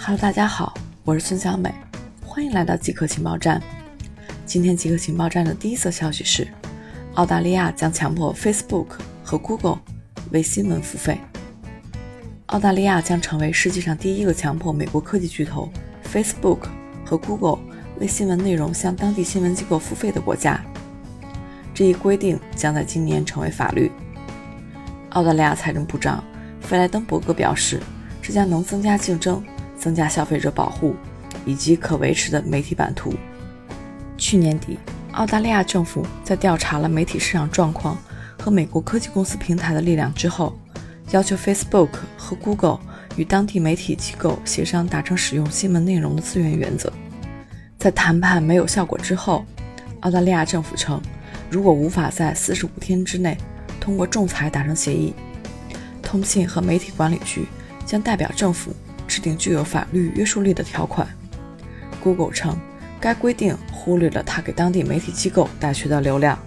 Hello，大家好，我是孙小美，欢迎来到极客情报站。今天极客情报站的第一则消息是，澳大利亚将强迫 Facebook 和 Google 为新闻付费。澳大利亚将成为世界上第一个强迫美国科技巨头 Facebook 和 Google 为新闻内容向当地新闻机构付费的国家。这一规定将在今年成为法律。澳大利亚财政部长费莱登伯格表示，这将能增加竞争。增加消费者保护以及可维持的媒体版图。去年底，澳大利亚政府在调查了媒体市场状况和美国科技公司平台的力量之后，要求 Facebook 和 Google 与当地媒体机构协商达成使用新闻内容的自愿原则。在谈判没有效果之后，澳大利亚政府称，如果无法在四十五天之内通过仲裁达成协议，通信和媒体管理局将代表政府。制定具有法律约束力的条款。Google 称，该规定忽略了它给当地媒体机构带去的流量。